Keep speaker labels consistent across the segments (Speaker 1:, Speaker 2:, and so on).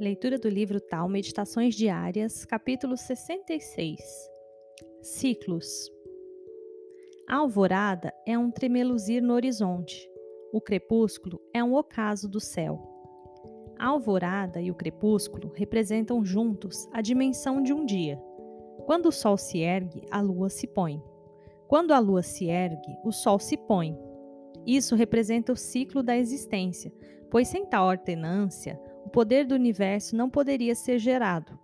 Speaker 1: Leitura do livro Tal Meditações Diárias, capítulo 66 Ciclos A alvorada é um tremeluzir no horizonte. O crepúsculo é um ocaso do céu. A alvorada e o crepúsculo representam juntos a dimensão de um dia. Quando o sol se ergue, a lua se põe. Quando a lua se ergue, o sol se põe. Isso representa o ciclo da existência, pois sem tal ordenância, o poder do universo não poderia ser gerado.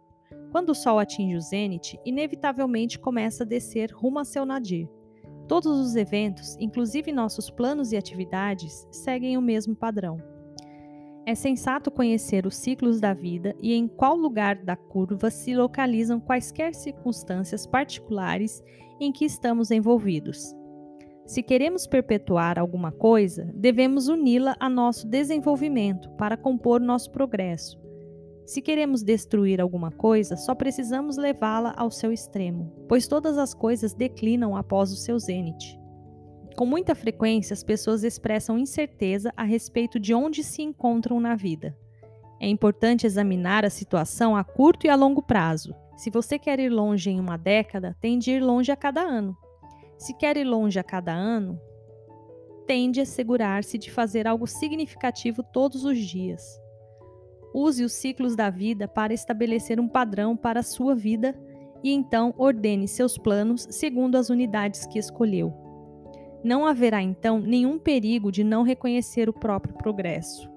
Speaker 1: Quando o Sol atinge o zênite, inevitavelmente começa a descer rumo a seu nadir. Todos os eventos, inclusive nossos planos e atividades, seguem o mesmo padrão. É sensato conhecer os ciclos da vida e em qual lugar da curva se localizam quaisquer circunstâncias particulares em que estamos envolvidos. Se queremos perpetuar alguma coisa, devemos uni-la a nosso desenvolvimento para compor nosso progresso. Se queremos destruir alguma coisa, só precisamos levá-la ao seu extremo, pois todas as coisas declinam após o seu zênite. Com muita frequência, as pessoas expressam incerteza a respeito de onde se encontram na vida. É importante examinar a situação a curto e a longo prazo. Se você quer ir longe em uma década, tem de ir longe a cada ano. Se quer ir longe a cada ano, tende a assegurar-se de fazer algo significativo todos os dias. Use os ciclos da vida para estabelecer um padrão para a sua vida e então ordene seus planos segundo as unidades que escolheu. Não haverá então nenhum perigo de não reconhecer o próprio progresso.